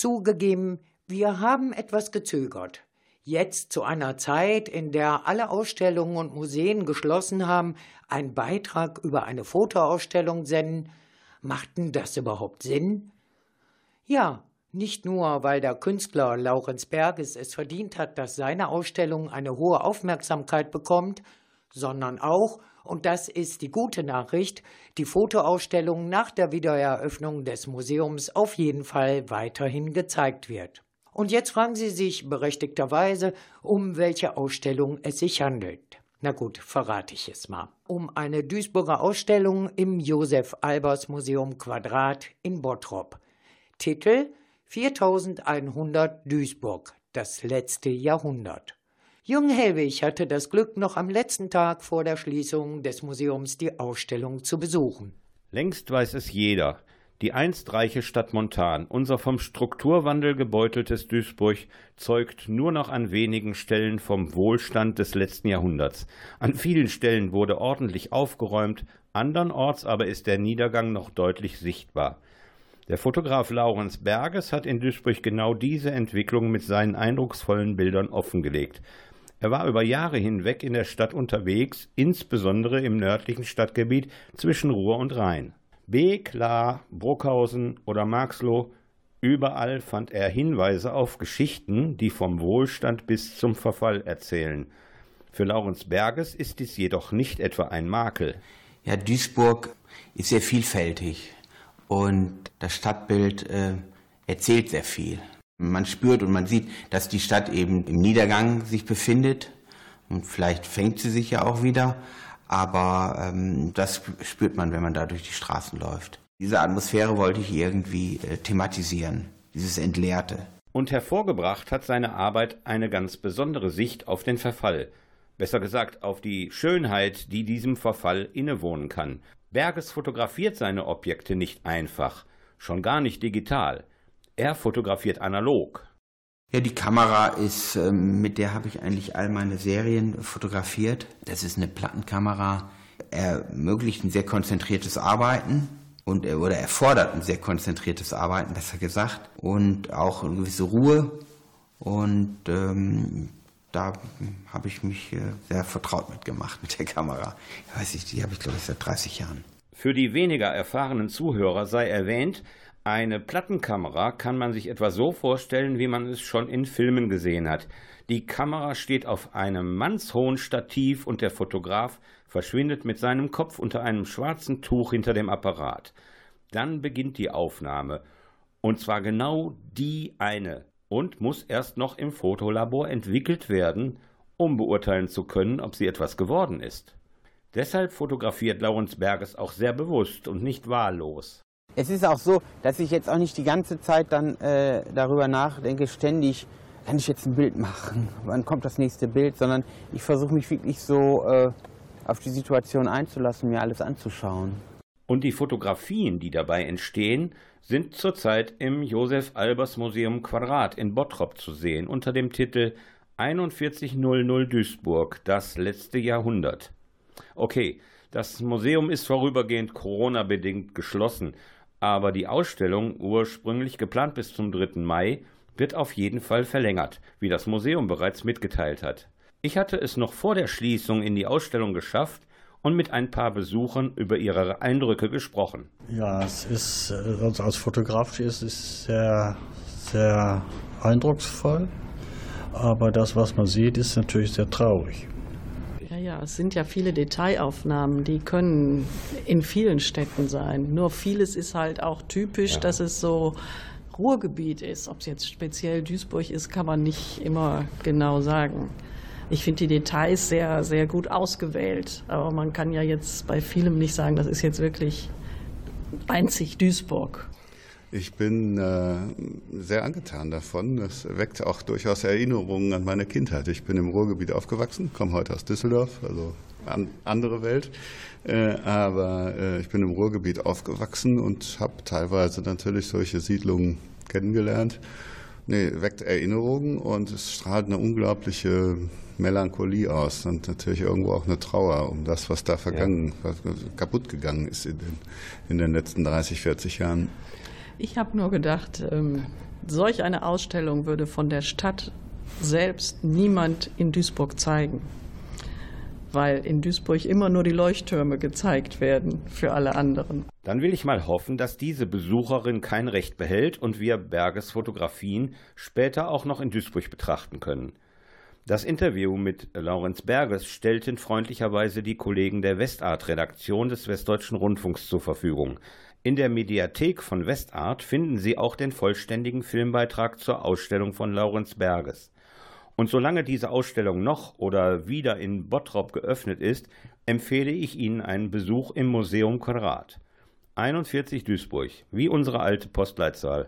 Zugegeben, wir haben etwas gezögert. Jetzt zu einer Zeit, in der alle Ausstellungen und Museen geschlossen haben, einen Beitrag über eine Fotoausstellung senden, macht denn das überhaupt Sinn? Ja, nicht nur, weil der Künstler Laurenz Berges es verdient hat, dass seine Ausstellung eine hohe Aufmerksamkeit bekommt, sondern auch, und das ist die gute Nachricht, die Fotoausstellung nach der Wiedereröffnung des Museums auf jeden Fall weiterhin gezeigt wird. Und jetzt fragen Sie sich berechtigterweise, um welche Ausstellung es sich handelt. Na gut, verrate ich es mal. Um eine Duisburger Ausstellung im Josef Albers Museum Quadrat in Bottrop. Titel 4100 Duisburg, das letzte Jahrhundert. Jung Hellwig hatte das Glück, noch am letzten Tag vor der Schließung des Museums die Ausstellung zu besuchen. Längst weiß es jeder. Die einst reiche Stadt Montan, unser vom Strukturwandel gebeuteltes Duisburg, zeugt nur noch an wenigen Stellen vom Wohlstand des letzten Jahrhunderts. An vielen Stellen wurde ordentlich aufgeräumt, andernorts aber ist der Niedergang noch deutlich sichtbar. Der Fotograf Laurens Berges hat in Duisburg genau diese Entwicklung mit seinen eindrucksvollen Bildern offengelegt. Er war über Jahre hinweg in der Stadt unterwegs, insbesondere im nördlichen Stadtgebiet zwischen Ruhr und Rhein. Beek, Lahr, Bruckhausen oder Marxloh, überall fand er Hinweise auf Geschichten, die vom Wohlstand bis zum Verfall erzählen. Für Laurens Berges ist dies jedoch nicht etwa ein Makel. Ja, Duisburg ist sehr vielfältig. Und das Stadtbild äh, erzählt sehr viel. Man spürt und man sieht, dass die Stadt eben im Niedergang sich befindet. Und vielleicht fängt sie sich ja auch wieder. Aber ähm, das spürt man, wenn man da durch die Straßen läuft. Diese Atmosphäre wollte ich irgendwie äh, thematisieren, dieses Entleerte. Und hervorgebracht hat seine Arbeit eine ganz besondere Sicht auf den Verfall. Besser gesagt, auf die Schönheit, die diesem Verfall innewohnen kann. Berges fotografiert seine Objekte nicht einfach, schon gar nicht digital. Er fotografiert analog. Ja, die Kamera ist, ähm, mit der habe ich eigentlich all meine Serien fotografiert. Das ist eine Plattenkamera, ermöglicht ein sehr konzentriertes Arbeiten und er, oder erfordert ein sehr konzentriertes Arbeiten, besser gesagt, und auch eine gewisse Ruhe. Und ähm, da habe ich mich äh, sehr vertraut mitgemacht mit der Kamera. Ich weiß nicht, die habe ich glaube ich seit 30 Jahren. Für die weniger erfahrenen Zuhörer sei erwähnt, eine Plattenkamera kann man sich etwa so vorstellen, wie man es schon in Filmen gesehen hat. Die Kamera steht auf einem mannshohen Stativ und der Fotograf verschwindet mit seinem Kopf unter einem schwarzen Tuch hinter dem Apparat. Dann beginnt die Aufnahme. Und zwar genau die eine und muss erst noch im Fotolabor entwickelt werden, um beurteilen zu können, ob sie etwas geworden ist. Deshalb fotografiert Laurens Berges auch sehr bewusst und nicht wahllos. Es ist auch so, dass ich jetzt auch nicht die ganze Zeit dann äh, darüber nachdenke, ständig, kann ich jetzt ein Bild machen, wann kommt das nächste Bild, sondern ich versuche mich wirklich so äh, auf die Situation einzulassen, mir alles anzuschauen. Und die Fotografien, die dabei entstehen, sind zurzeit im Josef Albers Museum Quadrat in Bottrop zu sehen unter dem Titel 4100 Duisburg, das letzte Jahrhundert. Okay, das Museum ist vorübergehend Corona-bedingt geschlossen, aber die Ausstellung, ursprünglich geplant bis zum 3. Mai, wird auf jeden Fall verlängert, wie das Museum bereits mitgeteilt hat. Ich hatte es noch vor der Schließung in die Ausstellung geschafft und mit ein paar Besuchern über ihre Eindrücke gesprochen. Ja, es ist, also als Fotograf ist es sehr, sehr eindrucksvoll, aber das, was man sieht, ist natürlich sehr traurig. Ja, ja, es sind ja viele Detailaufnahmen, die können in vielen Städten sein. Nur vieles ist halt auch typisch, ja. dass es so Ruhrgebiet ist. Ob es jetzt speziell Duisburg ist, kann man nicht immer genau sagen ich finde die Details sehr, sehr gut ausgewählt. Aber man kann ja jetzt bei vielem nicht sagen, das ist jetzt wirklich einzig Duisburg. Ich bin äh, sehr angetan davon. Das weckt auch durchaus Erinnerungen an meine Kindheit. Ich bin im Ruhrgebiet aufgewachsen, komme heute aus Düsseldorf, also an, andere Welt. Äh, aber äh, ich bin im Ruhrgebiet aufgewachsen und habe teilweise natürlich solche Siedlungen kennengelernt. Nee, weckt Erinnerungen und es strahlt eine unglaubliche Melancholie aus und natürlich irgendwo auch eine Trauer um das, was da vergangen, ja. was kaputt gegangen ist in den, in den letzten 30, 40 Jahren. Ich habe nur gedacht, ähm, solch eine Ausstellung würde von der Stadt selbst niemand in Duisburg zeigen, weil in Duisburg immer nur die Leuchttürme gezeigt werden für alle anderen. Dann will ich mal hoffen, dass diese Besucherin kein Recht behält und wir Berges Fotografien später auch noch in Duisburg betrachten können. Das Interview mit Laurenz Berges stellten freundlicherweise die Kollegen der Westart-Redaktion des Westdeutschen Rundfunks zur Verfügung. In der Mediathek von Westart finden Sie auch den vollständigen Filmbeitrag zur Ausstellung von Laurenz Berges. Und solange diese Ausstellung noch oder wieder in Bottrop geöffnet ist, empfehle ich Ihnen einen Besuch im Museum Quadrat. 41 Duisburg, wie unsere alte Postleitzahl.